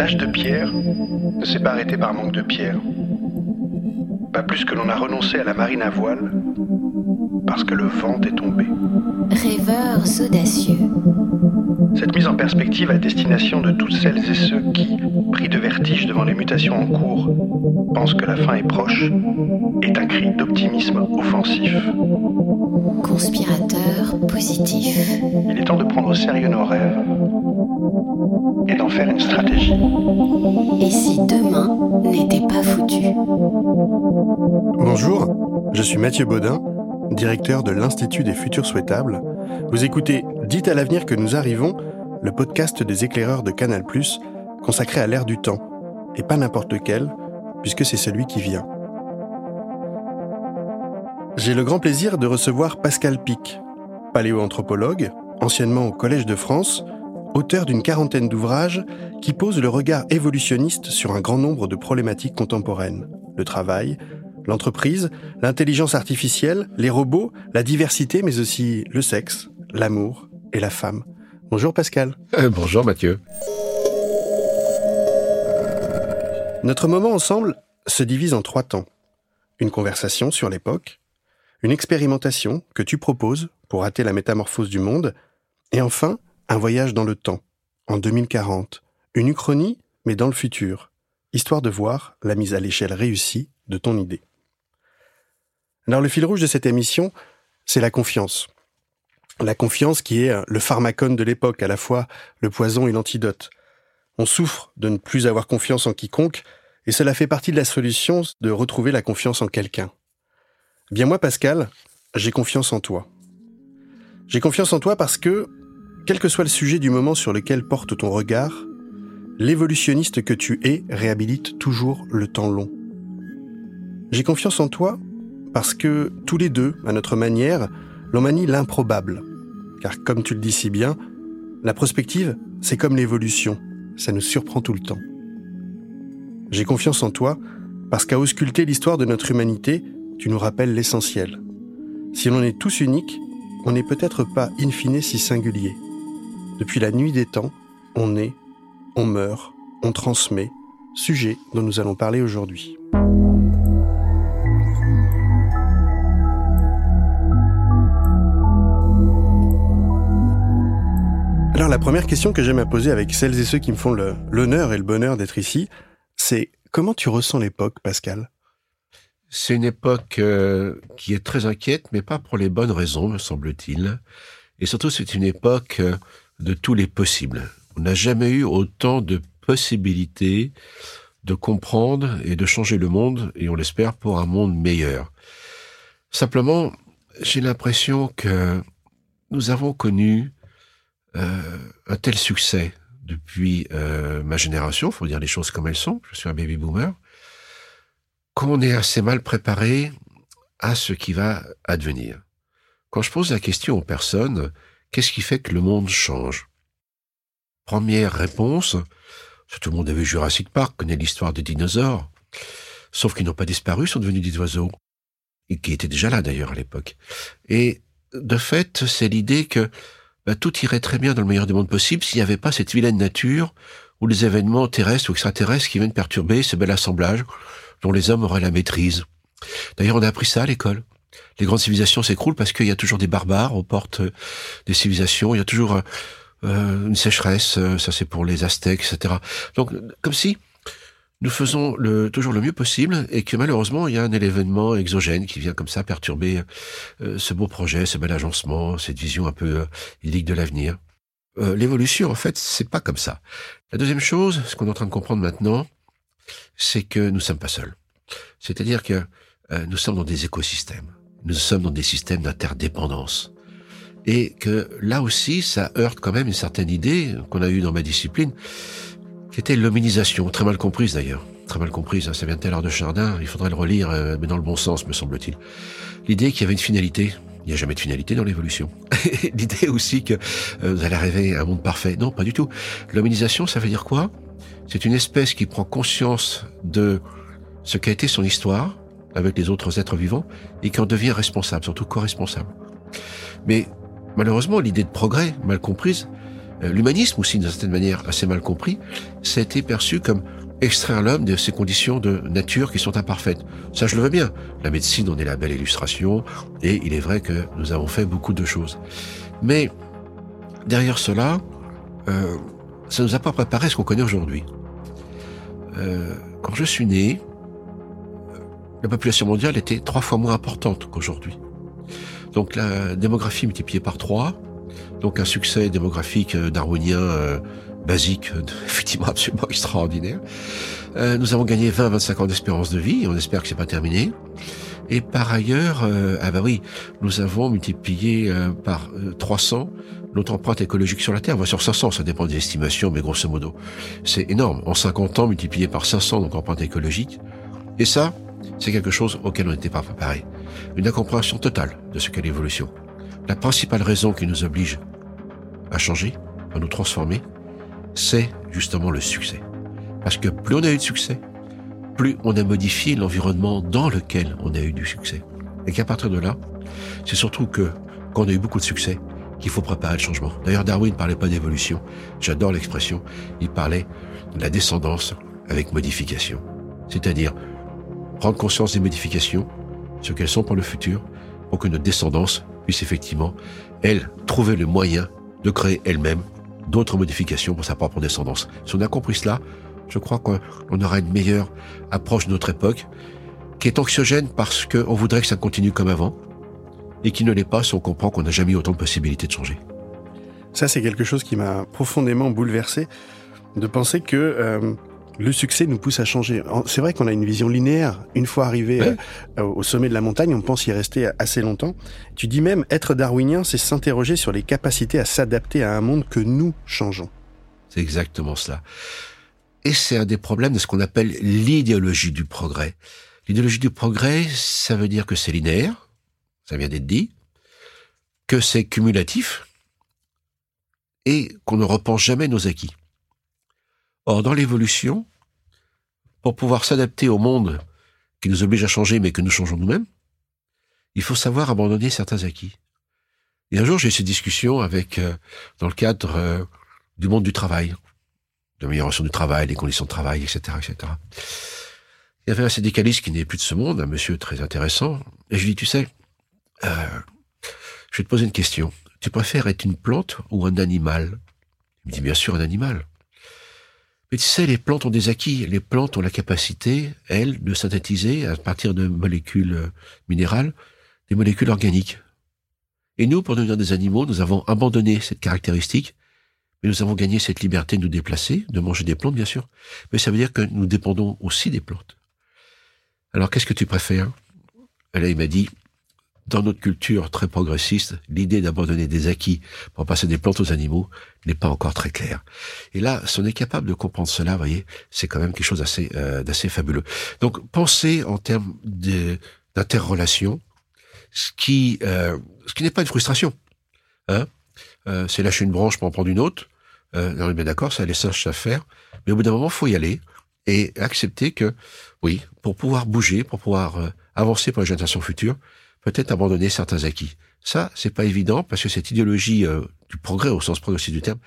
L'âge de pierre ne s'est pas arrêté par manque de pierre. Pas plus que l'on a renoncé à la marine à voile parce que le vent est tombé. Rêveurs audacieux. Cette mise en perspective à destination de toutes celles et ceux qui, pris de vertige devant les mutations en cours, pensent que la fin est proche, est un cri d'optimisme offensif. Conspirateur positif. Il est temps de prendre au sérieux nos rêves et d'en faire une stratégie. Et si demain n'était pas foutu? Bonjour, je suis Mathieu Baudin, directeur de l'Institut des futurs souhaitables. Vous écoutez Dites à l'avenir que nous arrivons, le podcast des éclaireurs de Canal+, consacré à l'ère du temps, et pas n'importe lequel, puisque c'est celui qui vient. J'ai le grand plaisir de recevoir Pascal Pic, paléoanthropologue, anciennement au Collège de France, auteur d'une quarantaine d'ouvrages qui posent le regard évolutionniste sur un grand nombre de problématiques contemporaines. Le travail, l'entreprise, l'intelligence artificielle, les robots, la diversité, mais aussi le sexe, l'amour et la femme. Bonjour Pascal. Euh, bonjour Mathieu. Notre moment ensemble se divise en trois temps. Une conversation sur l'époque, une expérimentation que tu proposes pour hâter la métamorphose du monde, et enfin un voyage dans le temps, en 2040, une uchronie, mais dans le futur, histoire de voir la mise à l'échelle réussie de ton idée. Alors le fil rouge de cette émission, c'est la confiance. La confiance qui est le pharmacone de l'époque, à la fois le poison et l'antidote. On souffre de ne plus avoir confiance en quiconque, et cela fait partie de la solution de retrouver la confiance en quelqu'un. Bien moi, Pascal, j'ai confiance en toi. J'ai confiance en toi parce que, quel que soit le sujet du moment sur lequel porte ton regard, l'évolutionniste que tu es réhabilite toujours le temps long. J'ai confiance en toi parce que tous les deux, à notre manière, l'on manie l'improbable. Car comme tu le dis si bien, la prospective, c'est comme l'évolution, ça nous surprend tout le temps. J'ai confiance en toi parce qu'à ausculter l'histoire de notre humanité, tu nous rappelles l'essentiel. Si l'on est tous uniques, on n'est peut-être pas in fine si singulier. Depuis la nuit des temps, on est, on meurt, on transmet, sujet dont nous allons parler aujourd'hui. La première question que j'aime à poser avec celles et ceux qui me font l'honneur et le bonheur d'être ici, c'est comment tu ressens l'époque, Pascal? C'est une époque euh, qui est très inquiète, mais pas pour les bonnes raisons, me semble-t-il. Et surtout, c'est une époque euh, de tous les possibles. On n'a jamais eu autant de possibilités de comprendre et de changer le monde, et on l'espère pour un monde meilleur. Simplement, j'ai l'impression que nous avons connu un tel succès depuis euh, ma génération, faut dire les choses comme elles sont, je suis un baby boomer, qu'on est assez mal préparé à ce qui va advenir? Quand je pose la question aux personnes, qu'est-ce qui fait que le monde change? Première réponse, tout le monde a vu Jurassic Park, connaît l'histoire des dinosaures, sauf qu'ils n'ont pas disparu, sont devenus des oiseaux, et qui étaient déjà là d'ailleurs à l'époque. Et de fait, c'est l'idée que bah, tout irait très bien dans le meilleur des mondes possible s'il n'y avait pas cette vilaine nature ou les événements terrestres ou extraterrestres qui viennent perturber ce bel assemblage dont les hommes auraient la maîtrise. D'ailleurs, on a appris ça à l'école. Les grandes civilisations s'écroulent parce qu'il y a toujours des barbares aux portes des civilisations. Il y a toujours euh, une sécheresse. Euh, ça, c'est pour les Aztèques, etc. Donc, comme si nous faisons le, toujours le mieux possible et que malheureusement il y a un événement exogène qui vient comme ça perturber euh, ce beau projet, ce bel agencement, cette vision un peu euh, idyllique de l'avenir. Euh, L'évolution, en fait, c'est pas comme ça. La deuxième chose, ce qu'on est en train de comprendre maintenant, c'est que nous sommes pas seuls. C'est-à-dire que euh, nous sommes dans des écosystèmes. Nous sommes dans des systèmes d'interdépendance. Et que là aussi, ça heurte quand même une certaine idée qu'on a eue dans ma discipline, qui était l'hominisation, très mal comprise d'ailleurs. Très mal comprise, hein, ça vient de Taylor de Chardin, il faudrait le relire, euh, mais dans le bon sens, me semble-t-il. L'idée qu'il y avait une finalité, il n'y a jamais de finalité dans l'évolution. L'idée aussi que euh, vous allez arriver à un monde parfait. Non, pas du tout. L'hominisation, ça veut dire quoi? C'est une espèce qui prend conscience de ce qu'a été son histoire avec les autres êtres vivants et qui en devient responsable, surtout co-responsable. Mais malheureusement, l'idée de progrès, mal comprise, l'humanisme aussi d'une certaine manière assez mal compris, ça a été perçu comme extraire l'homme de ces conditions de nature qui sont imparfaites. Ça, je le veux bien. La médecine en est la belle illustration, et il est vrai que nous avons fait beaucoup de choses. Mais derrière cela, euh, ça nous a pas préparé ce qu'on connaît aujourd'hui. Euh, quand je suis né, la population mondiale était trois fois moins importante qu'aujourd'hui. Donc la démographie multipliée par trois, donc un succès démographique euh, darwinien euh, basique, euh, effectivement absolument extraordinaire. nous avons gagné 20-25 ans d'espérance de vie, on espère que c'est pas terminé. Et par ailleurs, ah bah oui, nous avons multiplié par 300 notre empreinte écologique sur la Terre. va sur 500, ça dépend des estimations, mais grosso modo, c'est énorme. En 50 ans, multiplié par 500 notre empreinte écologique. Et ça, c'est quelque chose auquel on n'était pas préparé. Une incompréhension totale de ce qu'est l'évolution. La principale raison qui nous oblige à changer, à nous transformer, c'est justement le succès. Parce que plus on a eu de succès, plus on a modifié l'environnement dans lequel on a eu du succès. Et qu'à partir de là, c'est surtout que quand on a eu beaucoup de succès, qu'il faut préparer le changement. D'ailleurs, Darwin ne parlait pas d'évolution. J'adore l'expression. Il parlait de la descendance avec modification. C'est-à-dire prendre conscience des modifications, ce qu'elles sont pour le futur, pour que notre descendance puisse effectivement, elle, trouver le moyen de créer elle-même d'autres modifications pour sa propre descendance. Si on a compris cela, je crois qu'on aura une meilleure approche de notre époque, qui est anxiogène parce qu'on voudrait que ça continue comme avant, et qui ne l'est pas si on comprend qu'on n'a jamais eu autant de possibilités de changer. Ça, c'est quelque chose qui m'a profondément bouleversé, de penser que euh, le succès nous pousse à changer. C'est vrai qu'on a une vision linéaire. Une fois arrivé euh, au sommet de la montagne, on pense y rester assez longtemps. Tu dis même, être darwinien, c'est s'interroger sur les capacités à s'adapter à un monde que nous changeons. C'est exactement cela. Et c'est un des problèmes de ce qu'on appelle l'idéologie du progrès. L'idéologie du progrès, ça veut dire que c'est linéaire, ça vient d'être dit, que c'est cumulatif, et qu'on ne repense jamais nos acquis. Or, dans l'évolution, pour pouvoir s'adapter au monde qui nous oblige à changer, mais que nous changeons nous-mêmes, il faut savoir abandonner certains acquis. Et un jour, j'ai eu cette discussion avec, euh, dans le cadre euh, du monde du travail, de l'amélioration du travail, des conditions de travail, etc., etc. Il y avait un syndicaliste qui n'est plus de ce monde, un monsieur très intéressant, et je lui dis, tu sais, euh, je vais te poser une question. Tu préfères être une plante ou un animal? Il me dit, bien sûr, un animal. Mais tu sais, les plantes ont des acquis. Les plantes ont la capacité, elles, de synthétiser, à partir de molécules euh, minérales, des molécules organiques. Et nous, pour devenir des animaux, nous avons abandonné cette caractéristique, mais nous avons gagné cette liberté de nous déplacer, de manger des plantes, bien sûr. Mais ça veut dire que nous dépendons aussi des plantes. Alors, qu'est-ce que tu préfères? Il m'a dit, dans notre culture très progressiste, l'idée d'abandonner des acquis pour passer des plantes aux animaux n'est pas encore très claire. Et là, si on est capable de comprendre cela, vous voyez, c'est quand même quelque chose d'assez euh, fabuleux. Donc, pensez en termes d'interrelation, ce qui euh, qui n'est pas une frustration. Hein euh, c'est lâcher une branche pour en prendre une autre. Euh, on est bien d'accord, ça les singes à faire. Mais au bout d'un moment, faut y aller et accepter que, oui, pour pouvoir bouger, pour pouvoir euh, avancer pour les générations futures, peut-être abandonner certains acquis. Ça, c'est pas évident parce que cette idéologie euh, du progrès au sens progressif du terme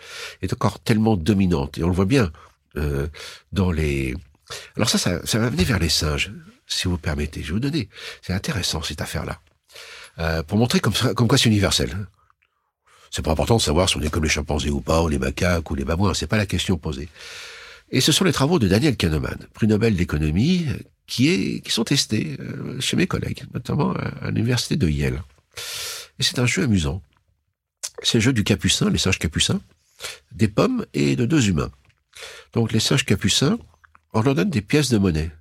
est encore tellement dominante et on le voit bien euh, dans les. Alors ça, ça, ça va venir vers les singes, si vous permettez. Je vais vous donner. C'est intéressant cette affaire-là euh, pour montrer comme, comme quoi c'est universel. C'est pas important de savoir si on est comme les chimpanzés ou pas, ou les macaques ou les babouins. C'est pas la question posée. Et ce sont les travaux de Daniel Kahneman, prix Nobel d'économie, qui, est, sont testés euh, chez mes collègues, notamment à, l'université de Yale. Et c'est un jeu amusant. C'est le jeu du capucin, les singes capucins, des pommes et de deux humains. Donc les singes capucins, on leur donne des pièces de monnaie.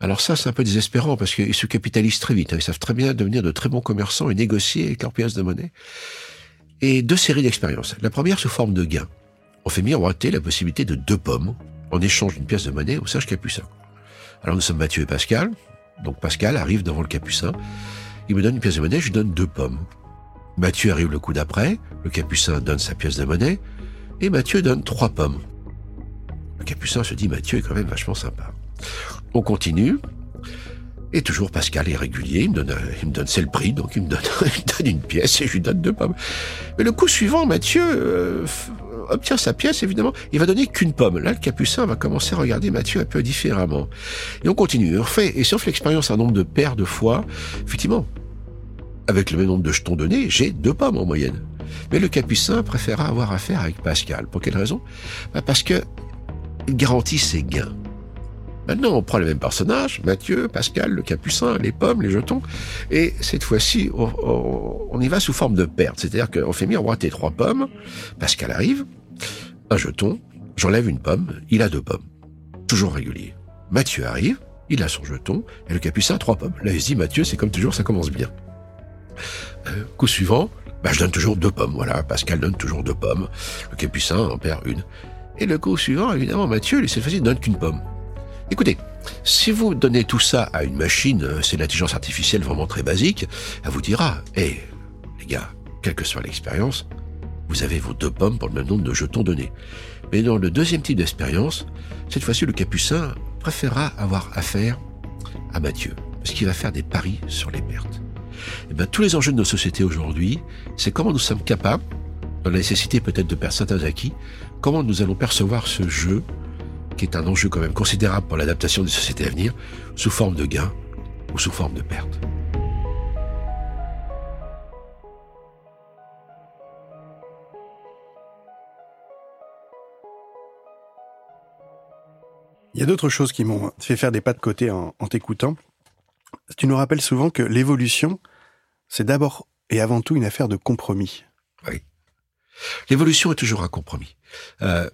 Alors ça, c'est un peu désespérant parce qu'ils se capitalisent très vite. Hein. Ils savent très bien devenir de très bons commerçants et négocier avec leurs pièces de monnaie. Et deux séries d'expériences. La première sous forme de gain. On fait miroiter la possibilité de deux pommes en échange d'une pièce de monnaie au sage capucin. Alors nous sommes Mathieu et Pascal. Donc Pascal arrive devant le capucin. Il me donne une pièce de monnaie, je lui donne deux pommes. Mathieu arrive le coup d'après. Le capucin donne sa pièce de monnaie. Et Mathieu donne trois pommes. Le capucin se dit Mathieu est quand même vachement sympa. On continue. Et toujours Pascal est régulier, il me donne, il me donne c'est le prix, donc il me, donne, une pièce et je lui donne deux pommes. Mais le coup suivant, Mathieu euh, obtient sa pièce, évidemment, il va donner qu'une pomme. Là, le capucin va commencer à regarder Mathieu un peu différemment. Et on continue. On fait, et si on fait l'expérience un nombre de paires de fois, effectivement, avec le même nombre de jetons donnés, j'ai deux pommes en moyenne. Mais le capucin préféra avoir affaire avec Pascal. Pour quelle raison? Bah Parce que il garantit ses gains. Maintenant, on prend les mêmes personnages, Mathieu, Pascal, le capucin, les pommes, les jetons, et cette fois-ci, on, y va sous forme de perte. C'est-à-dire qu'on fait miroiter trois pommes, Pascal arrive, un jeton, j'enlève une pomme, il a deux pommes. Toujours régulier. Mathieu arrive, il a son jeton, et le capucin a trois pommes. Là, il dit, Mathieu, c'est comme toujours, ça commence bien. Euh, coup suivant, bah, je donne toujours deux pommes, voilà, Pascal donne toujours deux pommes, le capucin en perd une. Et le coup suivant, évidemment, Mathieu, cette fois-ci, ne donne qu'une pomme. Écoutez, si vous donnez tout ça à une machine, euh, c'est l'intelligence artificielle vraiment très basique, elle vous dira, hé, les gars, quelle que soit l'expérience, vous avez vos deux pommes pour le même nombre de jetons donnés. Mais dans le deuxième type d'expérience, cette fois-ci, le capucin préférera avoir affaire à Mathieu, parce qu'il va faire des paris sur les pertes. Et eh bien, tous les enjeux de nos sociétés aujourd'hui, c'est comment nous sommes capables, dans la nécessité peut-être de perdre certains acquis, comment nous allons percevoir ce jeu qui est un enjeu quand même considérable pour l'adaptation des sociétés à venir, sous forme de gain ou sous forme de perte. Il y a d'autres choses qui m'ont fait faire des pas de côté en, t'écoutant. Tu nous rappelles souvent que l'évolution, c'est d'abord et avant tout une affaire de compromis. Oui. L'évolution est toujours un compromis. Euh,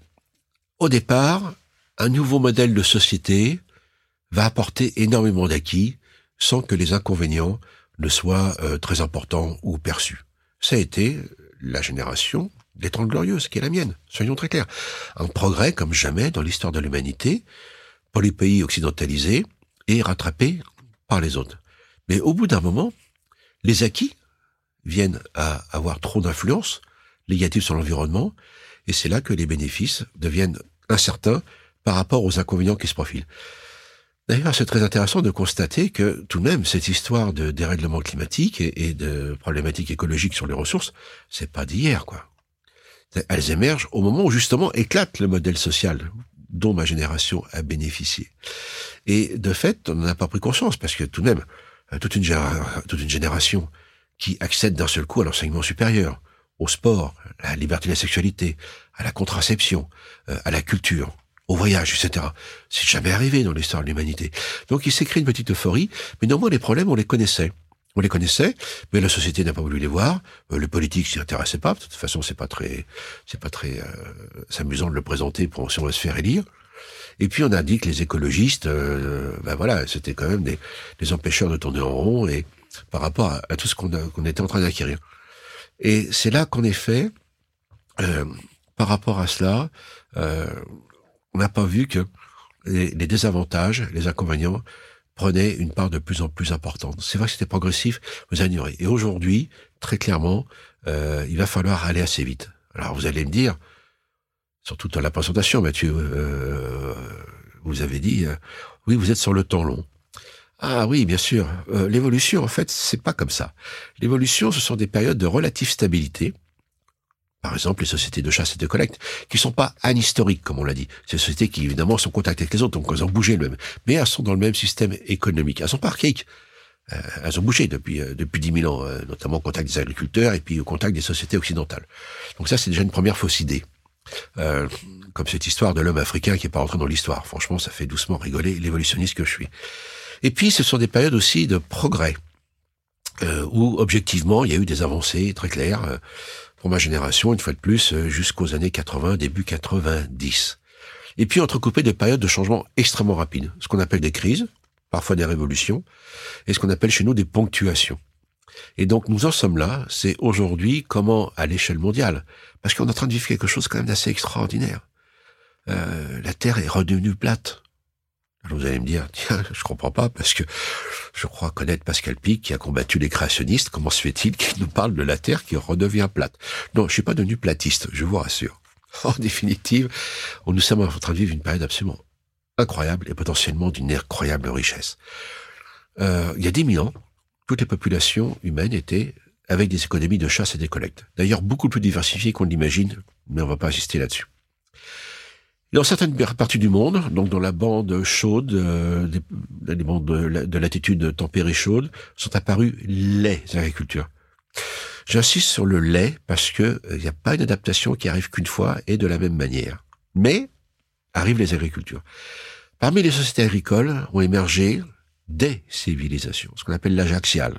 au départ, un nouveau modèle de société va apporter énormément d'acquis sans que les inconvénients ne soient euh, très importants ou perçus. Ça a été la génération des Trente Glorieuses, qui est la mienne, soyons très clairs. Un progrès comme jamais dans l'histoire de l'humanité, pour les pays occidentalisés, et rattrapé par les autres. Mais au bout d'un moment, les acquis viennent à avoir trop d'influence négative sur l'environnement, et c'est là que les bénéfices deviennent incertains par rapport aux inconvénients qui se profilent. D'ailleurs, c'est très intéressant de constater que tout de même, cette histoire de dérèglement climatique et, de problématiques écologiques sur les ressources, c'est pas d'hier, quoi. Elles émergent au moment où justement éclate le modèle social dont ma génération a bénéficié. Et de fait, on n'en a pas pris conscience parce que tout de même, euh, toute une, génération qui accède d'un seul coup à l'enseignement supérieur, au sport, à la liberté de la sexualité, à la contraception, euh, à la culture, au voyage, etc. C'est jamais arrivé dans l'histoire de l'humanité. Donc il s'est créé une petite euphorie, mais néanmoins les problèmes, on les connaissait. On les connaissait, mais la société n'a pas voulu les voir. Euh, le politique s'y intéressait pas. De toute façon, c'est pas très, c'est pas très euh, amusant de le présenter pour si on va se faire élire. Et puis on a dit que les écologistes, euh, ben voilà, c'était quand même des, des, empêcheurs de tourner en rond et par rapport à, tout ce qu'on qu'on était en train d'acquérir. Et c'est là qu'en effet, euh, par rapport à cela, on n'a pas vu que les, désavantages, les inconvénients prenaient une part de plus en plus importante. C'est vrai que c'était progressif, vous ignorez. Et aujourd'hui, très clairement, euh, il va falloir aller assez vite. Alors vous allez me dire, surtout dans la présentation, Mathieu, euh, vous avez dit, euh, oui, vous êtes sur le temps long. Ah oui, bien sûr. L'évolution, en fait, c'est pas comme ça. L'évolution, ce sont des périodes de relative stabilité par exemple les sociétés de chasse et de collecte, qui sont pas anhistoriques, comme on l'a dit. Ces sociétés qui, évidemment, sont en contact avec les autres, donc elles ont bougé le même. Mais elles sont dans le même système économique. Elles sont pas archaïques. Euh, elles ont bougé depuis euh, depuis 10 000 ans, euh, notamment au contact des agriculteurs et puis au contact des sociétés occidentales. Donc ça, c'est déjà une première fausse idée. comme cette histoire de l'homme africain qui est pas rentré dans l'histoire. Franchement, ça fait doucement rigoler l'évolutionniste que je suis. Et puis, ce sont des périodes aussi de progrès, où objectivement, il y a eu des avancées très claires ma génération, une fois de plus, euh, jusqu'aux années 80, début 90. Et puis entrecoupé de périodes de changement extrêmement rapides, ce qu'on appelle des crises, parfois des révolutions, et ce qu'on appelle chez nous des ponctuations. Et donc nous en sommes là, c'est aujourd'hui comment à l'échelle mondiale, parce qu'on est en train de vivre quelque chose quand même d'assez extraordinaire. Euh, la Terre est redevenue plate. Vous allez me dire, tiens, je comprends pas, parce que je crois connaître Pascal Pic, qui a combattu les créationnistes, comment se fait-il qu'il nous parle de la Terre qui redevient plate? Non, je suis pas devenu platiste, je vous rassure. En définitive, nous sommes en train de vivre une période absolument incroyable et potentiellement d'une incroyable richesse. Euh, il y a 10 000 ans, toutes les populations humaines étaient avec des économies de chasse et des collectes. D'ailleurs, beaucoup plus diversifiées qu'on l'imagine, mais on va pas insister là-dessus. Dans certaines parties du monde, donc dans la bande chaude, euh, des, les bandes de, latitude tempérée chaude, sont apparues les agricultures. J'insiste sur le lait parce que il euh, n'y a pas une adaptation qui arrive qu'une fois et de la même manière. Mais arrivent les agricultures. Parmi les sociétés agricoles ont émergé des civilisations, ce qu'on appelle l'ajaxial.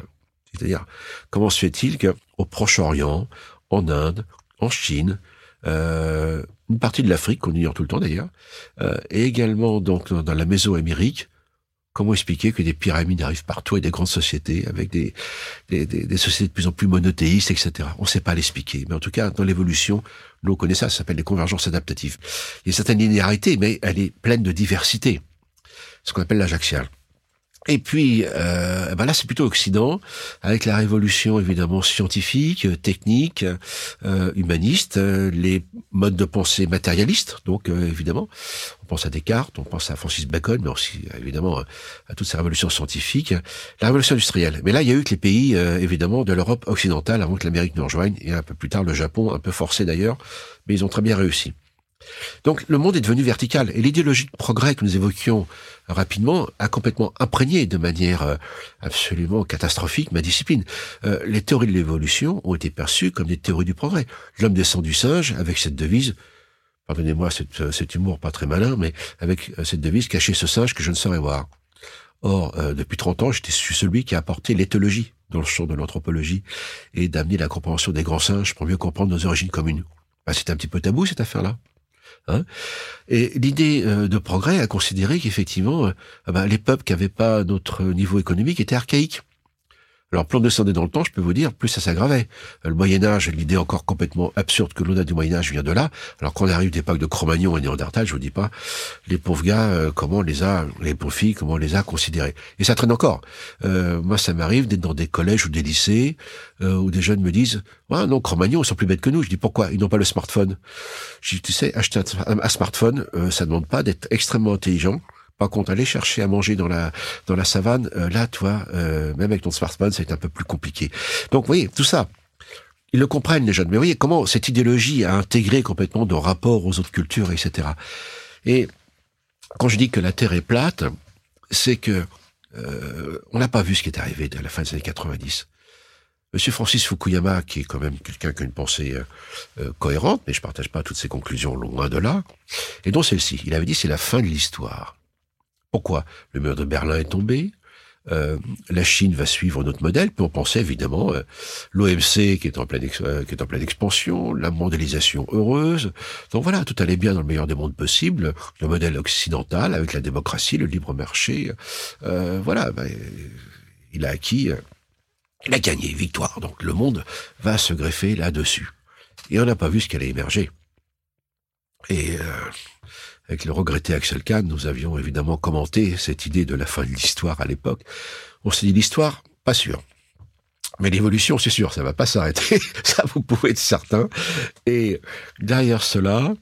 C'est-à-dire, comment se fait-il qu'au Proche-Orient, en Inde, en Chine, euh, une partie de l'Afrique, qu'on ignore tout le temps d'ailleurs, euh, et également donc dans la Mésoamérique, comment expliquer que des pyramides arrivent partout et des grandes sociétés avec des, des, des, sociétés de plus en plus monothéistes, etc. On ne sait pas l'expliquer. Mais en tout cas, dans l'évolution, nous on connaît ça, ça s'appelle les convergences adaptatives. Il y a une certaine linéarité, mais elle est pleine de diversité. Ce qu'on appelle l'ajaxial. Et puis, euh, ben là, c'est plutôt Occident, avec la révolution évidemment scientifique, technique, euh, humaniste, euh, les modes de pensée matérialistes, donc euh, évidemment, on pense à Descartes, on pense à Francis Bacon, mais aussi évidemment à toutes ces révolutions scientifiques, la révolution industrielle. Mais là, il y a eu que les pays évidemment de l'Europe occidentale, avant que l'Amérique nous rejoigne, et un peu plus tard le Japon, un peu forcé d'ailleurs, mais ils ont très bien réussi. Donc le monde est devenu vertical et l'idéologie de progrès que nous évoquions rapidement a complètement imprégné de manière euh, absolument catastrophique ma discipline. Euh, les théories de l'évolution ont été perçues comme des théories du progrès. L'homme descend du singe avec cette devise, pardonnez-moi euh, cet, humour pas très malin, mais avec cette devise cacher ce singe que je ne saurais voir. Or, depuis 30 ans, j'étais celui qui a apporté l'éthologie dans le champ de l'anthropologie et d'amener la compréhension des grands singes pour mieux comprendre nos origines communes. Bah, c'est un petit peu tabou cette affaire-là. Hein et l'idée euh, de progrès a considéré qu'effectivement, euh, ah ben, les peuples qui n'avaient pas notre niveau économique étaient archaïques. Alors, plus on descendait dans le temps, je peux vous dire, plus ça s'aggravait. Le Moyen Âge, l'idée encore complètement absurde que l'on a du Moyen Âge vient de là. Alors qu'on arrive d'époque de Cro-Magnon et Néandertal, je vous dis pas, les pauvres gars, euh, comment on les a, les pauvres filles, comment on les a considérés. Et ça traîne encore. Euh, moi, ça m'arrive d'être dans des collèges ou des lycées euh, où des jeunes me disent, ah non, Cro-Magnon, ils sont plus bêtes que nous. Je dis pourquoi? Ils n'ont pas le smartphone. Je dis, tu sais, acheter un, smartphone, ça ne demande pas d'être extrêmement intelligent par contre, aller chercher à manger dans la dans la savane, euh, là, toi, euh, même avec ton smartphone, c'est un peu plus compliqué. Donc, vous voyez, tout ça, ils le comprennent les jeunes. Mais vous voyez comment cette idéologie a intégré complètement nos rapports aux autres cultures, etc. Et quand je dis que la Terre est plate, c'est que euh, on n'a pas vu ce qui est arrivé à la fin des années 90. Monsieur Francis Fukuyama, qui est quand même quelqu'un qui a une pensée cohérente, mais je partage pas toutes ses conclusions loin de là, et dont celle-ci. Il avait dit c'est la fin de l'histoire. Pourquoi Le mur de Berlin est tombé, euh, la Chine va suivre notre modèle, puis on pensait évidemment euh, l'OMC qui est en pleine euh, qui est en pleine expansion, la mondialisation heureuse. Donc voilà, tout allait bien dans le meilleur des mondes possibles, le modèle occidental avec la démocratie, le libre marché. voilà, ben, il a acquis, il a gagné, victoire. Donc le monde va se greffer là-dessus. Et on n'a pas vu ce qui allait émerger. Et avec le regretté Axel Kahn, nous avions évidemment commenté cette idée de la fin de l'histoire à l'époque. On s'est dit l'histoire, pas sûr. Mais l'évolution, c'est sûr, ça va pas s'arrêter. ça, vous pouvez être certain. Et derrière cela,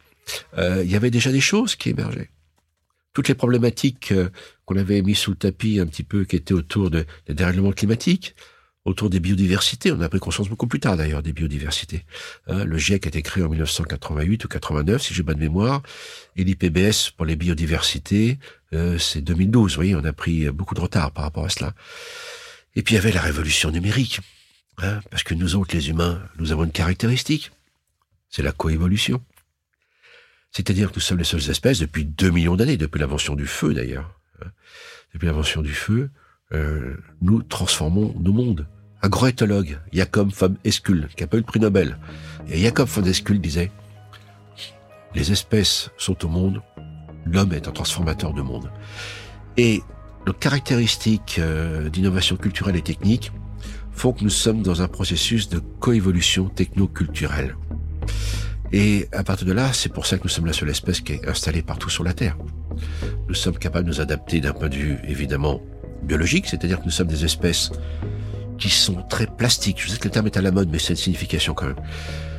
euh, il y avait déjà des choses qui émergeaient. Toutes les problématiques euh, qu'on avait mis sous le tapis un petit peu, qui étaient autour des dérèglements climatiques, autour des biodiversités. On a pris conscience beaucoup plus tard d'ailleurs des biodiversités. Hein, le GIEC a été créé en 1988 ou 89, si j'ai bonne mémoire, et l'IPBS pour les biodiversités, euh, c'est 2012. Vous voyez, on a pris beaucoup de retard par rapport à cela. Et puis il y avait la révolution numérique, hein, parce que nous autres, les humains, nous avons une caractéristique, c'est la coévolution. C'est-à-dire que nous sommes les seules espèces depuis 2 millions d'années, depuis l'invention du feu d'ailleurs. Hein. Depuis l'invention du feu, euh, nous transformons nos mondes un grand éthologue, Jacob von Eskul, qui a pas eu le prix Nobel. Et Jacob von Eskul disait, les espèces sont au monde, l'homme est un transformateur de monde. Et nos caractéristiques euh, d'innovation culturelle et technique font que nous sommes dans un processus de coévolution techno-culturelle. Et à partir de là, c'est pour ça que nous sommes la seule espèce qui est installée partout sur la Terre. Nous sommes capables de nous adapter d'un point de vue évidemment biologique, c'est-à-dire que nous sommes des espèces qui sont très plastiques. Je sais que le terme est à la mode, mais c'est une signification quand même.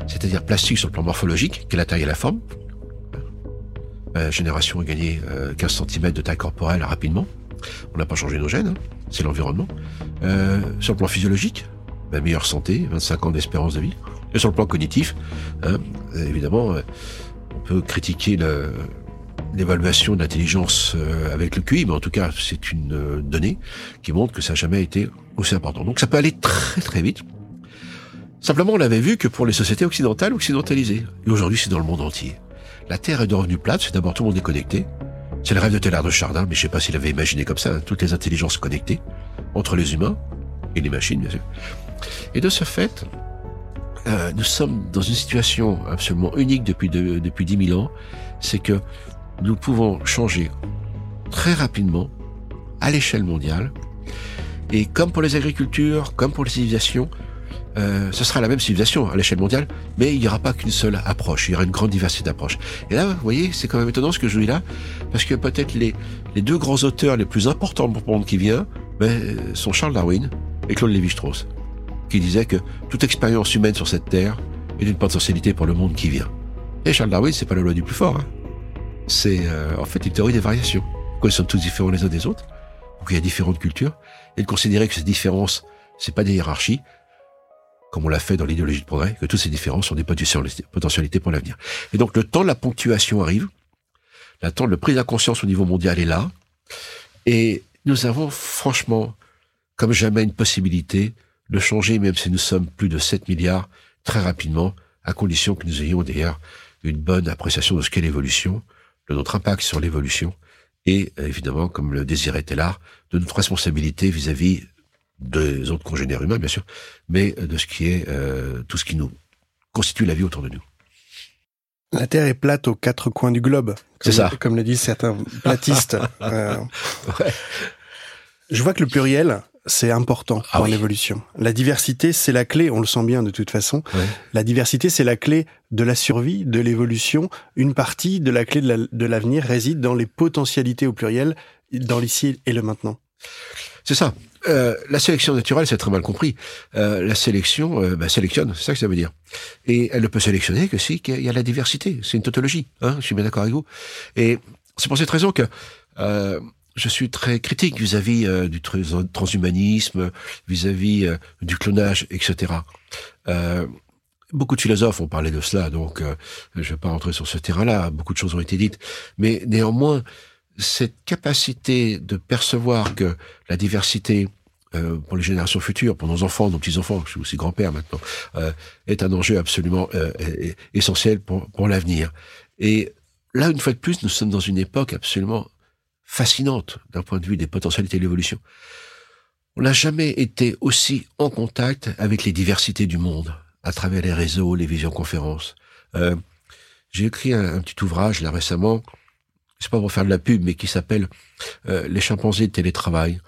C'est-à-dire plastique sur le plan morphologique, qui est la taille et la forme. La génération a gagné 15 euh, cm de taille corporelle rapidement. On n'a pas changé nos gènes, hein. c'est l'environnement. Euh, sur le plan physiologique, la meilleure santé, 25 ans d'espérance de vie. Et sur le plan cognitif, hein, évidemment, euh, on peut critiquer l'évaluation de l'intelligence euh, avec le QI, mais en tout cas, c'est une euh, donnée qui montre que ça n'a jamais été aussi important. Donc ça peut aller très très vite. Simplement, on l'avait vu que pour les sociétés occidentales, occidentalisées. Et aujourd'hui, c'est dans le monde entier. La Terre est devenue plate, c'est d'abord tout le monde est connecté. C'est le rêve de Teilhard de Chardin, mais je sais pas s'il avait imaginé comme ça, hein, toutes les intelligences connectées, entre les humains et les machines, bien sûr. Et de ce fait, euh, nous sommes dans une situation absolument unique depuis, depuis 10 000 ans, c'est que nous pouvons changer très rapidement à l'échelle mondiale. Et comme pour les agricultures, comme pour les civilisations, euh, ce sera la même civilisation à l'échelle mondiale, mais il n'y aura pas qu'une seule approche, il y aura une grande diversité d'approches. Et là, vous voyez, c'est quand même étonnant ce que je dis là, parce que peut-être les, les deux grands auteurs les plus importants pour le monde qui vient ben, sont Charles Darwin et Claude Lévi-Strauss, qui disaient que toute expérience humaine sur cette terre est d'une potentialité pour le monde qui vient. Et Charles Darwin, c'est pas la loi du plus fort. Hein. C'est euh, en fait une théorie des variations. Quand ils sont tous différents les uns des autres, ou qu'il y a différentes cultures, et de considérer que ces différences, c'est pas des hiérarchies, comme on l'a fait dans l'idéologie de progrès, que toutes ces différences sont des potentialités pour l'avenir. Et donc le temps de la ponctuation arrive, le temps de la prise de conscience au niveau mondial est là, et nous avons franchement, comme jamais, une possibilité de changer, même si nous sommes plus de 7 milliards, très rapidement, à condition que nous ayons d'ailleurs une bonne appréciation de ce qu'est l'évolution, de notre impact sur l'évolution, et évidemment, comme le désirait Tellard, de notre responsabilité vis-à-vis des autres congénères humains, bien sûr, mais de ce qui est euh, tout ce qui nous constitue la vie autour de nous. La Terre est plate aux quatre coins du globe. C'est ça. Comme le disent certains platistes. euh, Je vois que le pluriel, c'est important ah pour l'évolution. La diversité, c'est la clé, on le sent bien de toute façon. La diversité, c'est la clé de la survie, de l'évolution. Une partie de la clé de l'avenir réside dans les potentialités au pluriel, dans l'ici et le maintenant. C'est ça. Euh, la sélection naturelle, c'est très mal compris. Euh, la sélection euh, bah, sélectionne, c'est ça que ça veut dire. Et elle ne peut sélectionner que si il y a la diversité. C'est une tautologie. Hein, je suis bien d'accord avec vous. Et c'est pour cette raison que euh, je suis très critique vis-à-vis euh, du transhumanisme, vis-à-vis du clonage, etc. beaucoup de philosophes ont parlé de cela, donc je ne vais pas rentrer sur ce terrain-là. Beaucoup de choses ont été dites, mais néanmoins cette capacité de percevoir que la diversité euh, pour les générations futures, pour nos enfants, nos petits-enfants, je suis aussi grand-père maintenant, euh, est un enjeu absolument euh, essentiel pour l'avenir. Et là, une fois de plus, nous sommes dans une époque absolument fascinante d'un point de vue des potentialités de l'évolution. On n'a jamais été aussi en contact avec les diversités du monde, à travers les réseaux, les visioconférences. Euh, J'ai écrit un, petit ouvrage là récemment c'est pas pour faire de la pub, mais qui s'appelle euh, Les chimpanzés de télétravail.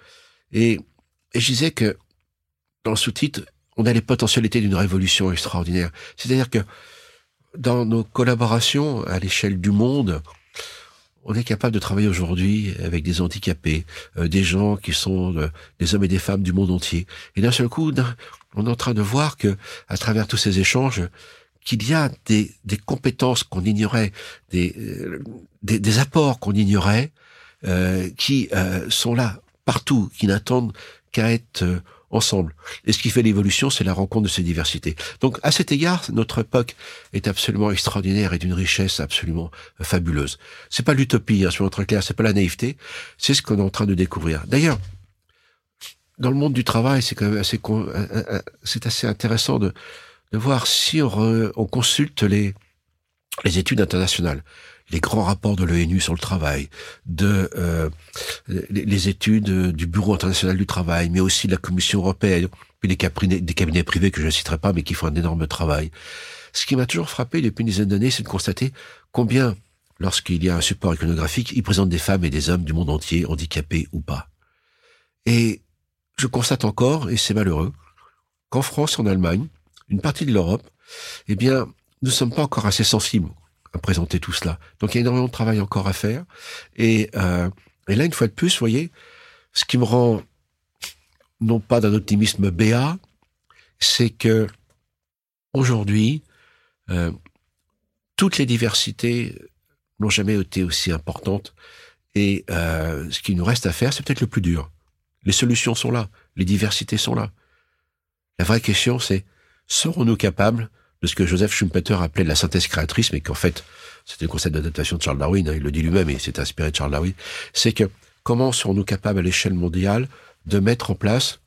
Et, et je disais que dans le sous-titre, on a les potentialités d'une révolution extraordinaire. C'est-à-dire que dans nos collaborations à l'échelle du monde, on est capable de travailler aujourd'hui avec des handicapés, euh, des gens qui sont euh, des hommes et des femmes du monde entier. Et d'un seul coup, on est en train de voir que, à travers tous ces échanges, qu'il y a des, des compétences qu'on ignorait, des, euh, des, des, apports qu'on ignorait, euh, qui sont là partout, qui n'attendent qu'à être ensemble. Et ce qui fait l'évolution, c'est la rencontre de ces diversités. Donc, à cet égard, notre époque est absolument extraordinaire et d'une richesse absolument fabuleuse. C'est pas l'utopie, hein, soyons très clair, c'est pas la naïveté, c'est ce qu'on est en train de découvrir. D'ailleurs, dans le monde du travail, c'est quand même assez, c'est assez intéressant de, de voir si on, on consulte les, les études internationales, les grands rapports de l'ONU sur le travail, de euh, les, études du Bureau international du travail, mais aussi de la Commission européenne, puis des cabinets, privés que je ne citerai pas, mais qui font un énorme travail. Ce qui m'a toujours frappé depuis une dizaine d'années, c'est de constater combien, lorsqu'il y a un support iconographique, il présente des femmes et des hommes du monde entier, handicapés ou pas. Et je constate encore, et c'est malheureux, qu'en France en Allemagne, une partie de l'Europe, eh bien, nous ne sommes pas encore assez sensibles à présenter tout cela. Donc il y a énormément de travail encore à faire. Et, euh, et là, une fois de plus, vous voyez, ce qui me rend non pas d'un optimisme béat, c'est que aujourd'hui, euh, toutes les diversités n'ont jamais été aussi importantes. Et euh, ce qui nous reste à faire, c'est peut-être le plus dur. Les solutions sont là, les diversités sont là. La vraie question, c'est serons-nous capables de ce que Joseph Schumpeter appelait la synthèse créatrice, mais qu'en fait, c'était le concept d'adaptation de Charles Darwin, hein, il le dit lui-même, et il s'est inspiré de Charles Darwin, c'est que comment serons-nous capables à l'échelle mondiale de mettre en place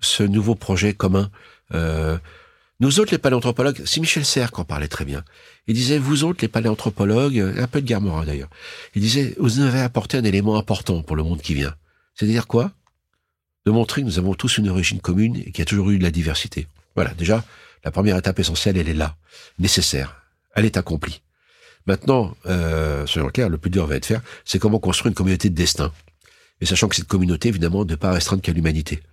ce nouveau projet commun euh, Nous autres, les paléanthropologues, c'est Michel Serres en parlait très bien. Il disait, vous autres, les paléanthropologues, un peu de Guermora d'ailleurs, il disait, vous avez apporté un élément important pour le monde qui vient. C'est-à-dire quoi? De montrer que nous avons tous une origine commune et qu'il y a toujours eu de la diversité. Voilà, déjà, la première étape essentielle, elle est là, nécessaire. Elle est accomplie. Maintenant, euh, soyons clairs, le plus dur va être faire, c'est comment construire une communauté de destin. Et sachant que cette communauté, évidemment, ne pas restreindre qu'à l'humanité.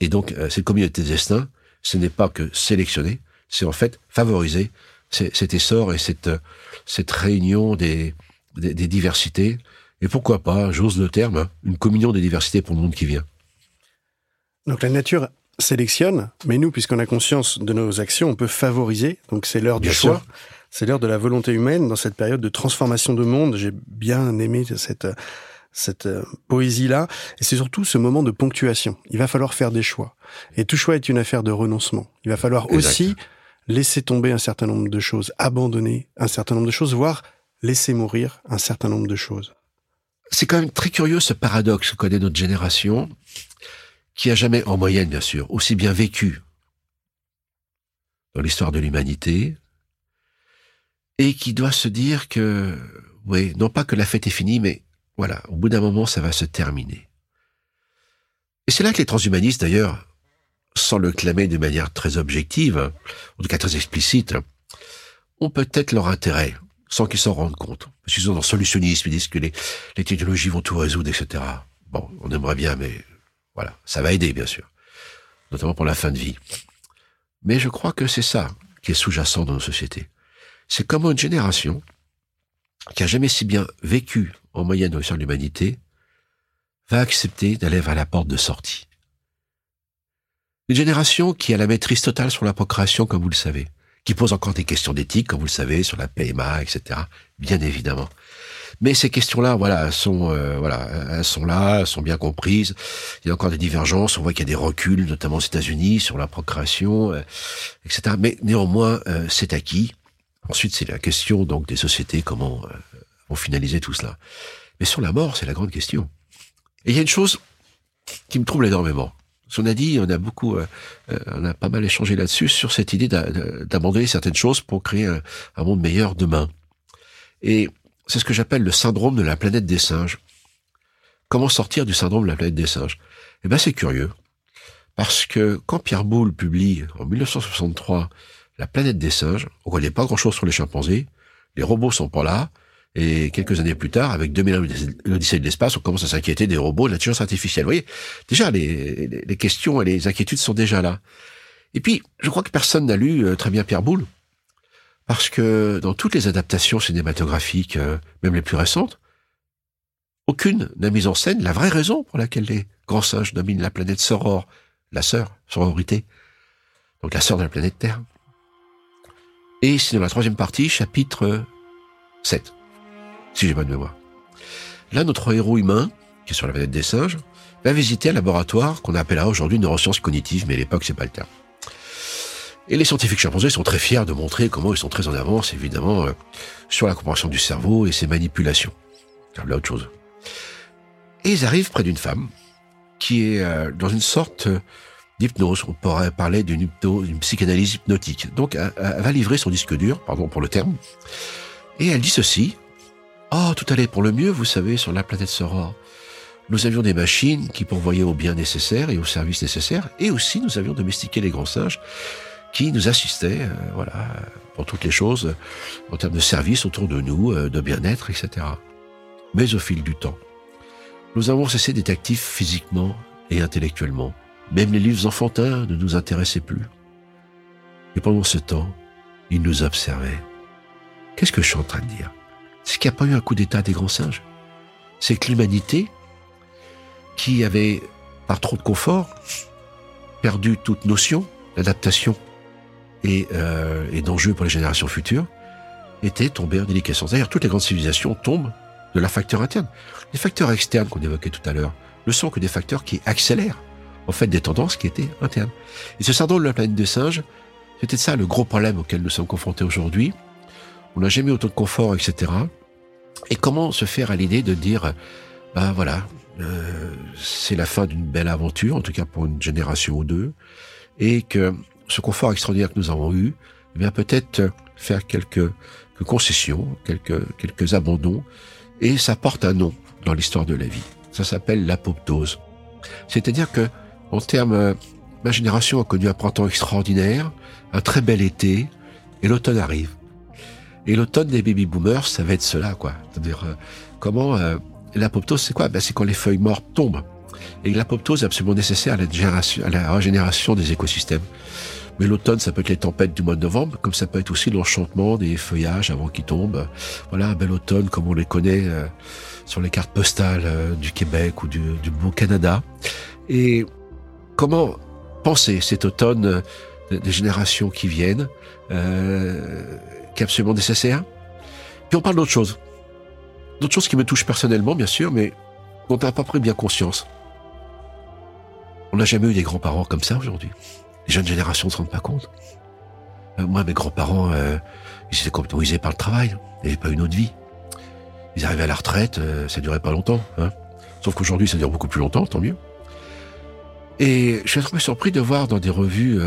Et donc, euh, cette communauté de destin, ce n'est pas que sélectionner, c'est en fait favoriser cet essor et cette, cette réunion des, des, des diversités. Et pourquoi pas, j'ose le terme, hein, une communion des diversités pour le monde qui vient. Donc la nature sélectionne, mais nous, puisqu'on a conscience de nos actions, on peut favoriser. Donc c'est l'heure du choix. C'est l'heure de la volonté humaine dans cette période de transformation de monde. J'ai bien aimé cette cette euh, poésie-là. Et c'est surtout ce moment de ponctuation. Il va falloir faire des choix. Et tout choix est une affaire de renoncement. Il va falloir Exact. aussi laisser tomber un certain nombre de choses, abandonner un certain nombre de choses, voire laisser mourir un certain nombre de choses. C'est quand même très curieux ce paradoxe que connaît notre génération, qui a jamais, en moyenne bien sûr, aussi bien vécu dans l'histoire de l'humanité, et qui doit se dire que, oui, non pas que la fête est finie, mais voilà, au bout d'un moment, ça va se terminer. Et c'est là que les transhumanistes, d'ailleurs, sans le clamer de manière très objective, en tout cas très explicite, ont peut-être leur intérêt, sans qu'ils s'en rendent compte. Parce qu'ils sont dans le solutionnisme, ils disent que les, les technologies vont tout résoudre, etc. Bon, on aimerait bien, mais voilà, ça va aider, bien sûr. Notamment pour la fin de vie. Mais je crois que c'est ça qui est sous-jacent dans nos sociétés. C'est comment une génération qui a jamais si bien vécu en moyenne dans l'humanité va accepter d'aller vers la porte de sortie. Une génération qui a la maîtrise totale sur la procréation, comme vous le savez, qui pose encore des questions d'éthique, comme vous le savez, sur la PMA, etc. Bien évidemment. Mais ces questions-là, voilà, sont, euh, voilà, elles sont là, elles sont bien comprises. Il y a encore des divergences. On voit qu'il y a des reculs, notamment aux États-Unis, sur la procréation, euh, etc. Mais néanmoins, euh, c'est acquis. Ensuite, c'est la question donc des sociétés, comment euh, vont finaliser tout cela. Mais sur la mort, c'est la grande question. Et il y a une chose qui me trouble énormément. Qu'on a dit, on a beaucoup, euh, euh, on a pas mal échangé là-dessus sur cette idée d'a- d'a- d'abandonner certaines choses pour créer un, un monde meilleur demain. Et c'est ce que j'appelle le syndrome de la planète des singes. Comment sortir du syndrome de la planète des singes? Eh ben, c'est curieux, parce que quand Pierre Boulle publie en 1963 La planète des singes, on connaît pas grand-chose sur les chimpanzés, les robots sont pas là, et quelques années plus tard, avec 2000 ans l'Odyssée de l'espace, on commence à s'inquiéter des robots, de l'intelligence artificielle. Vous voyez, déjà, les, les, les questions et les inquiétudes sont déjà là. Et puis, je crois que personne n'a lu euh, très bien Pierre Boulle, parce que dans toutes les adaptations cinématographiques, euh, même les plus récentes, aucune n'a mis en scène la vraie raison pour laquelle les grands singes dominent la planète Soror, la sœur, sororité, donc la sœur de la planète Terre. Et c'est dans la troisième partie, chapitre 7, si j'ai bonne mémoire. Là, notre héros humain, qui est sur la planète des singes, va visiter un laboratoire qu'on appellera aujourd'hui neurosciences cognitives, mais à l'époque, c'est pas le terme. Et les scientifiques chimpanzés sont très fiers de montrer comment ils sont très en avance, évidemment, euh, sur la compréhension du cerveau et ses manipulations. Car là, autre chose. Et ils arrivent près d'une femme qui est euh, dans une sorte euh, d'hypnose. On pourrait parler d'une psychanalyse hypnotique. Donc, elle, elle va livrer son disque dur, pardon pour le terme, et elle dit ceci. Oh, tout allait pour le mieux, vous savez, sur la planète Soror. Nous avions des machines qui pourvoyaient au bien nécessaire et aux services nécessaires, et aussi nous avions domestiqué les grands singes qui nous assistaient, euh, voilà, pour toutes les choses, en termes de services autour de nous, euh, de bien-être, etc. Mais au fil du temps, nous avons cessé d'être actifs physiquement et intellectuellement. Même les livres enfantins ne nous intéressaient plus. Et pendant ce temps, il nous observait. Qu'est-ce que je suis en train de dire? C'est qu'il n'y a pas eu un coup d'état des grands singes? C'est que l'humanité, qui avait, par trop de confort, perdu toute notion d'adaptation et, euh, et d'enjeu pour les générations futures, était tombée en déliquescence. D'ailleurs, toutes les grandes civilisations tombent de la facteur interne. Les facteurs externes qu'on évoquait tout à l'heure ne sont que des facteurs qui accélèrent en fait des tendances qui étaient internes. Et ce syndrome de la planète des singes, c'était ça le gros problème auquel nous sommes confrontés aujourd'hui. On n'a jamais autant de confort, etc. Et comment se faire à l'idée de dire, ben voilà, euh, c'est la fin d'une belle aventure, en tout cas pour une génération ou deux, et que ce confort extraordinaire que nous avons eu, eh bien peut-être faire quelques, concessions, quelques, quelques abandons, et ça porte un nom dans l'histoire de la vie. Ça s'appelle l'apoptose. C'est-à-dire que, en termes, euh, ma génération a connu un printemps extraordinaire, un très bel été, et l'automne arrive. Et l'automne des baby boomers, ça va être cela, quoi. C'est-à-dire, euh, comment euh, l'apoptose, c'est quoi? Ben, C'est quand les feuilles mortes tombent. Et l'apoptose est absolument nécessaire à la, à la régénération des écosystèmes. Mais l'automne, ça peut être les tempêtes du mois de novembre, comme ça peut être aussi l'enchantement des feuillages avant qu'ils tombent. Voilà, un bel automne comme on les connaît euh, sur les cartes postales euh, du Québec ou du, beau Canada. Et comment penser cet automne euh, des générations qui viennent, qui est absolument nécessaire Puis on parle d'autre chose. D'autres choses qui me touchent personnellement, bien sûr, mais dont on n'a pas pris bien conscience. On n'a jamais eu des grands-parents comme ça aujourd'hui. Les jeunes générations ne se rendent pas compte. Euh, moi, mes grands-parents, euh, ils étaient complètement par le travail. Ils n'avaient pas une autre vie. Ils arrivaient à la retraite, euh, ça durait pas longtemps. Hein. Sauf qu'aujourd'hui, ça dure beaucoup plus longtemps, tant mieux. Et je suis un peu surpris de voir dans des revues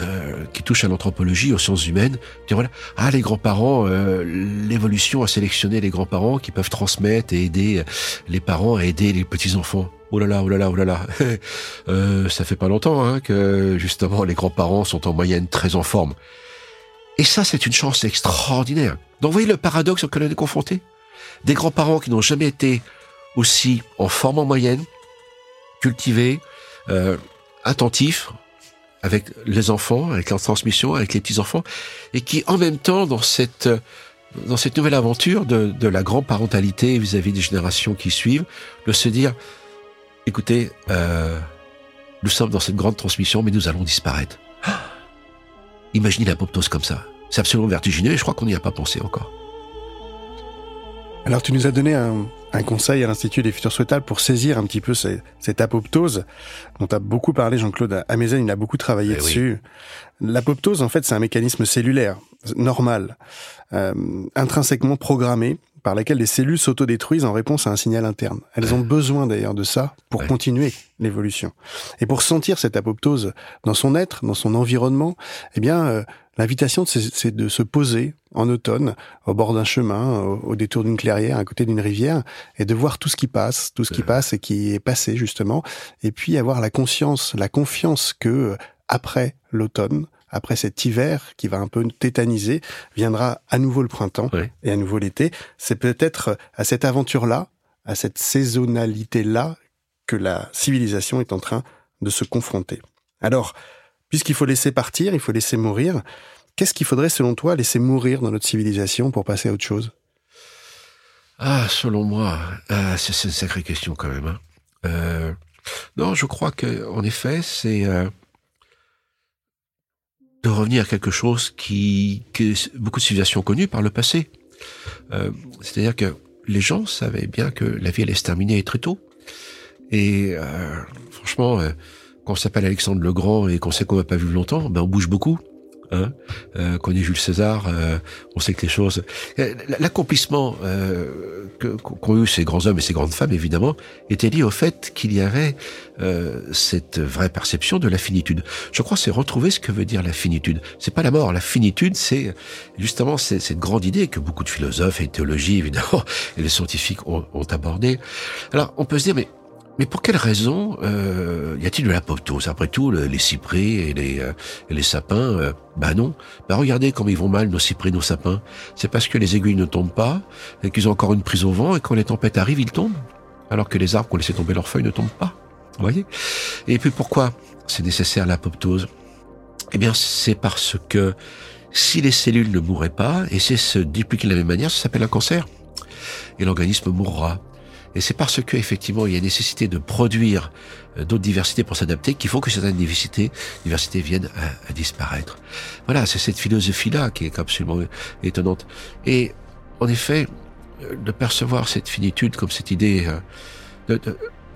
euh, euh, qui touchent à l'anthropologie, aux sciences humaines, dire voilà, ah les grands-parents, euh, l'évolution a sélectionné les grands-parents qui peuvent transmettre et aider les parents à aider les petits-enfants. Oh là là, oh là là, oh là là. euh, ça fait pas longtemps hein, que justement les grands-parents sont en moyenne très en forme. Et ça, c'est une chance extraordinaire. Donc, vous voyez le paradoxe auquel on est confronté? Des grands-parents qui n'ont jamais été aussi en forme en moyenne, cultivés, euh, attentifs avec les enfants, avec leur transmission, avec les petits-enfants, et qui, en même temps, dans cette dans cette nouvelle aventure de, la grand-parentalité vis-à-vis des générations qui suivent, de se dire, écoutez, euh, nous sommes dans cette grande transmission, mais nous allons disparaître. Imaginez l'apoptose comme ça. C'est absolument vertigineux et je crois qu'on n'y a pas pensé encore. Alors tu nous as donné un, un conseil à l'Institut des futurs souhaitables pour saisir un petit peu cette, cette apoptose dont as beaucoup parlé, Jean-Claude Amezen, il a beaucoup travaillé Eh oui. dessus. L'apoptose, en fait, c'est un mécanisme cellulaire, normal, euh, intrinsèquement programmé, par laquelle les cellules s'autodétruisent en réponse à un signal interne. Elles ont besoin d'ailleurs de ça pour Ouais. continuer l'évolution. Et pour sentir cette apoptose dans son être, dans son environnement, eh bien, euh, l'invitation, c'est de se poser en automne au bord d'un chemin, au, au détour d'une clairière, à côté d'une rivière, et de voir tout ce qui passe, tout ce qui Ouais. passe et qui est passé justement, et puis avoir la conscience, la confiance que euh, après l'automne, après cet hiver qui va un peu tétaniser, viendra à nouveau le printemps et à nouveau l'été. C'est peut-être à cette aventure-là, à cette saisonnalité-là, que la civilisation est en train de se confronter. Alors, puisqu'il faut laisser partir, il faut laisser mourir, qu'est-ce qu'il faudrait selon toi laisser mourir dans notre civilisation pour passer à autre chose? Ah, selon moi, ah, c'est c'est une sacrée question quand même. hein. Euh, non, je crois que, en effet, c'est euh, de revenir à quelque chose qui que beaucoup de civilisations ont connu par le passé. Euh, C'est-à-dire que les gens savaient bien que la vie allait se terminer très tôt. Et euh, franchement, euh, quand on s'appelle Alexandre le Grand et qu'on sait qu'on va pas vivre longtemps, ben on bouge beaucoup. Hein euh, est Jules César, euh, on sait que les choses. Euh, L'accomplissement euh, qu'ont eu ces grands hommes et ces grandes femmes, évidemment, était lié au fait qu'il y avait euh, cette vraie perception de la finitude. Je crois c'est retrouver ce que veut dire la finitude. C'est pas la mort. La finitude, c'est justement cette grande idée que beaucoup de philosophes et de théologie, évidemment, et les scientifiques ont, ont abordée. Alors, on peut se dire, mais mais pour quelle raison euh, y a-t-il de l'apoptose Après tout, le- les cyprès et les, euh, les sapins, euh, bah non. Bah regardez comme ils vont mal nos cyprès, nos sapins. C'est parce que les aiguilles ne tombent pas, et qu'ils ont encore une prise au vent, et quand les tempêtes arrivent, ils tombent. Alors que les arbres qui ont laissé tomber leurs feuilles ne tombent pas. Vous voyez? Et puis pourquoi c'est nécessaire l'apoptose? Eh bien, c'est parce que si les cellules ne mourraient pas, et c'est se dupliquer de la même manière, ça s'appelle un cancer. Et l'organisme mourra. Et c'est parce que effectivement il y a nécessité de produire euh, d'autres diversités pour s'adapter qu'il faut que certaines diversités, viennent à, disparaître. Voilà, c'est cette philosophie-là qui est absolument étonnante. Et en effet, euh, de percevoir cette finitude comme cette idée, euh,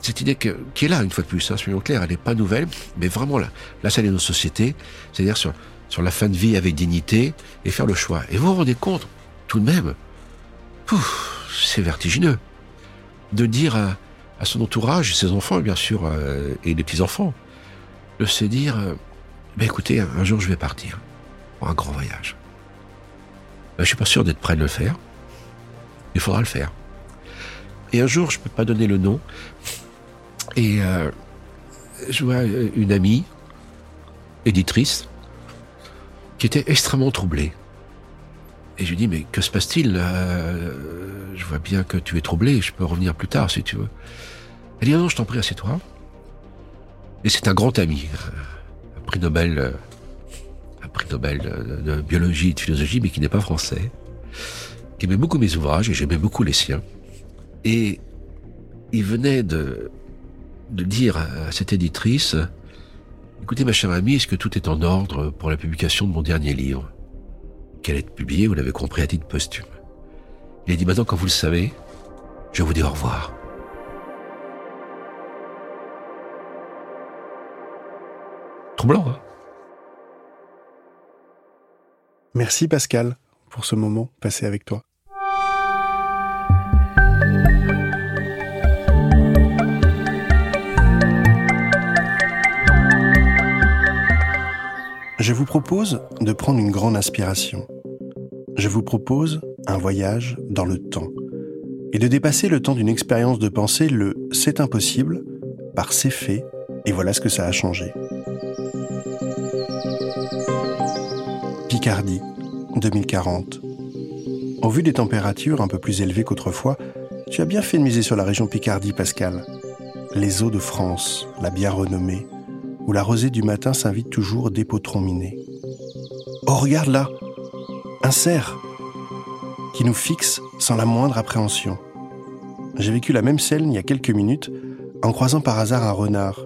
cette idée qui est là une fois de plus, hein, soyons clairs, elle n'est pas nouvelle, mais vraiment là, là ça nos sociétés, c'est-à-dire sur sur la fin de vie avec dignité et faire le choix. Et vous vous rendez compte, tout de même, c'est vertigineux de dire à, son entourage, ses enfants bien sûr, euh, et les petits-enfants, de se dire, euh, ben écoutez, un, jour je vais partir pour un grand voyage. Ben, je suis pas sûr d'être prêt de le faire. Il faudra le faire. Et un jour, je peux pas donner le nom. Et euh, je vois une amie, éditrice, qui était extrêmement troublée. Et je lui dis, mais que se passe-t-il Je vois bien que tu es troublé, je peux revenir plus tard si tu veux. Elle dit, non, je t'en prie, assieds-toi. Et c'est un grand ami, un prix Nobel, un prix Nobel de, de biologie et de philosophie, mais qui n'est pas français, qui aimait beaucoup mes ouvrages et j'aimais beaucoup les siens. Et il venait de, de dire à cette éditrice, écoutez ma chère amie, est-ce que tout est en ordre pour la publication de mon dernier livre? Qu'elle est publiée, vous l'avez compris, à titre posthume. Il a dit maintenant, quand vous le savez, je vous dis au revoir. Troublant, hein? Merci Pascal pour ce moment passé avec toi. Je vous propose de prendre une grande inspiration. Je vous propose un voyage dans le temps et de dépasser le temps d'une expérience de pensée, le c'est impossible, par c'est fait, et voilà ce que ça a changé. Picardie, 2040. Au vu des températures un peu plus élevées qu'autrefois, tu as bien fait de miser sur la région Picardie, Pascal. Les eaux de France, la bien renommée, où la rosée du matin s'invite toujours des potrons minés. Oh, regarde là Un cerf qui nous fixe sans la moindre appréhension. J'ai vécu la même scène il y a quelques minutes en croisant par hasard un renard,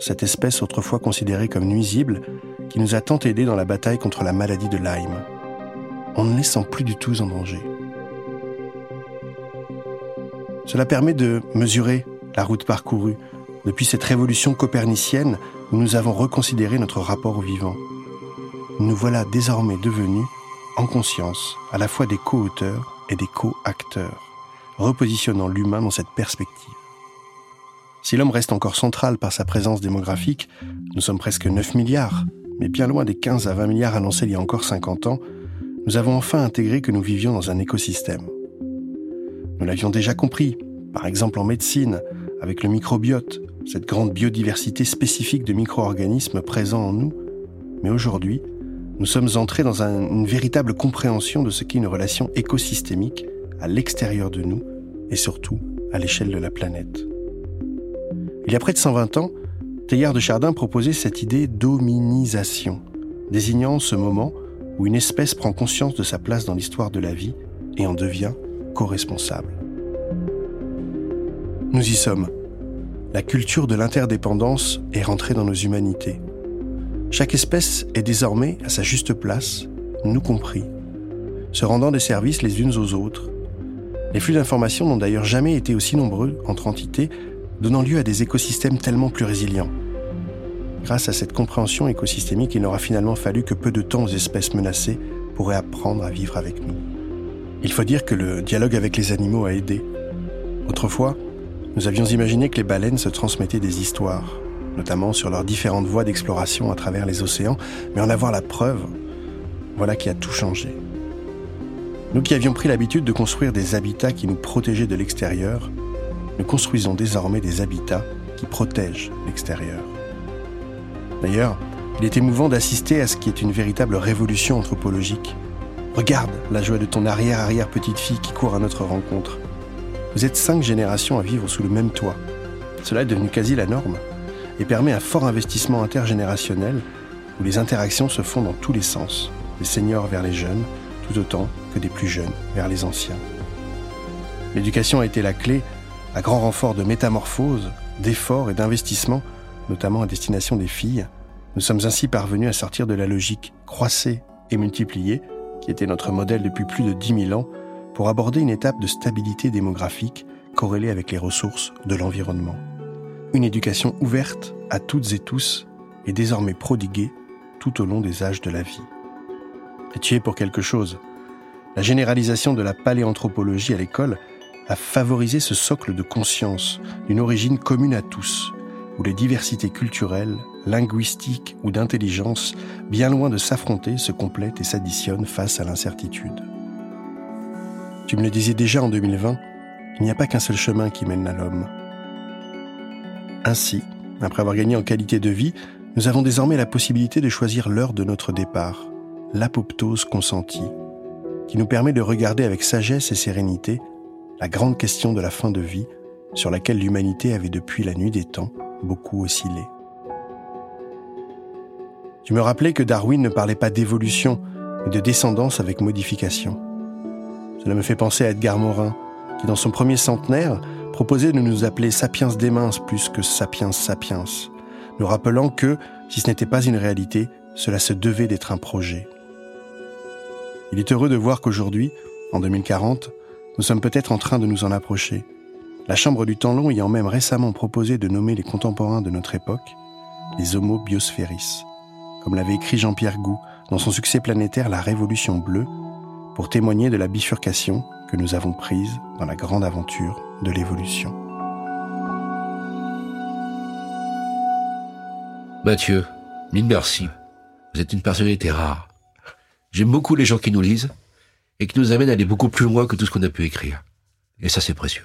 cette espèce autrefois considérée comme nuisible qui nous a tant aidé dans la bataille contre la maladie de Lyme. On ne les sent plus du tout en danger. Cela permet de mesurer la route parcourue depuis cette révolution copernicienne nous avons reconsidéré notre rapport au vivant. Nous voilà désormais devenus, en conscience, à la fois des co-auteurs et des co-acteurs, repositionnant l'humain dans cette perspective. Si l'homme reste encore central par sa présence démographique, nous sommes presque 9 milliards, mais bien loin des 15 à 20 milliards annoncés il y a encore 50 ans, nous avons enfin intégré que nous vivions dans un écosystème. Nous l'avions déjà compris, par exemple en médecine, avec le microbiote, cette grande biodiversité spécifique de micro-organismes présents en nous, mais aujourd'hui, nous sommes entrés dans une véritable compréhension de ce qu'est une relation écosystémique à l'extérieur de nous et surtout à l'échelle de la planète. Il y a près de 120 ans, Teilhard de Chardin proposait cette idée d'hominisation, désignant ce moment où une espèce prend conscience de sa place dans l'histoire de la vie et en devient co-responsable. Nous y sommes la culture de l'interdépendance est rentrée dans nos humanités. Chaque espèce est désormais à sa juste place, nous compris, se rendant des services les unes aux autres. Les flux d'informations n'ont d'ailleurs jamais été aussi nombreux entre entités, donnant lieu à des écosystèmes tellement plus résilients. Grâce à cette compréhension écosystémique, il n'aura finalement fallu que peu de temps aux espèces menacées pour apprendre à vivre avec nous. Il faut dire que le dialogue avec les animaux a aidé. Autrefois, nous avions imaginé que les baleines se transmettaient des histoires, notamment sur leurs différentes voies d'exploration à travers les océans, mais en avoir la preuve, voilà qui a tout changé. Nous qui avions pris l'habitude de construire des habitats qui nous protégeaient de l'extérieur, nous construisons désormais des habitats qui protègent l'extérieur. D'ailleurs, il est émouvant d'assister à ce qui est une véritable révolution anthropologique. Regarde la joie de ton arrière-arrière-petite-fille qui court à notre rencontre. Vous êtes cinq générations à vivre sous le même toit. Cela est devenu quasi la norme. Et permet un fort investissement intergénérationnel où les interactions se font dans tous les sens, des seniors vers les jeunes, tout autant que des plus jeunes vers les anciens. L'éducation a été la clé, à grand renfort de métamorphose, d'efforts et d'investissements, notamment à destination des filles. Nous sommes ainsi parvenus à sortir de la logique croisser et multiplier, qui était notre modèle depuis plus de 10 000 ans, pour aborder une étape de stabilité démographique corrélée avec les ressources de l'environnement. Une éducation ouverte à toutes et tous est désormais prodiguée tout au long des âges de la vie. Et tu es pour quelque chose. La généralisation de la paléanthropologie à l'école a favorisé ce socle de conscience d'une origine commune à tous, où les diversités culturelles, linguistiques ou d'intelligence, bien loin de s'affronter, se complètent et s'additionnent face à l'incertitude. Tu me le disais déjà en 2020, il n'y a pas qu'un seul chemin qui mène à l'homme. Ainsi, après avoir gagné en qualité de vie, nous avons désormais la possibilité de choisir l'heure de notre départ, l'apoptose consentie, qui nous permet de regarder avec sagesse et sérénité la grande question de la fin de vie sur laquelle l'humanité avait depuis la nuit des temps beaucoup oscillé. Tu me rappelais que Darwin ne parlait pas d'évolution, mais de descendance avec modification. Cela me fait penser à Edgar Morin, qui dans son premier centenaire proposait de nous appeler sapiens démens plus que sapiens sapiens, nous rappelant que, si ce n'était pas une réalité, cela se devait d'être un projet. Il est heureux de voir qu'aujourd'hui, en 2040, nous sommes peut-être en train de nous en approcher. La Chambre du Temps Long ayant même récemment proposé de nommer les contemporains de notre époque les Homo Biosphéris, comme l'avait écrit Jean-Pierre Gou dans son succès planétaire La Révolution bleue, pour témoigner de la bifurcation nous avons prise dans la grande aventure de l'évolution. Mathieu, mille merci. Vous êtes une personnalité rare. J'aime beaucoup les gens qui nous lisent et qui nous amènent à aller beaucoup plus loin que tout ce qu'on a pu écrire. Et ça, c'est précieux.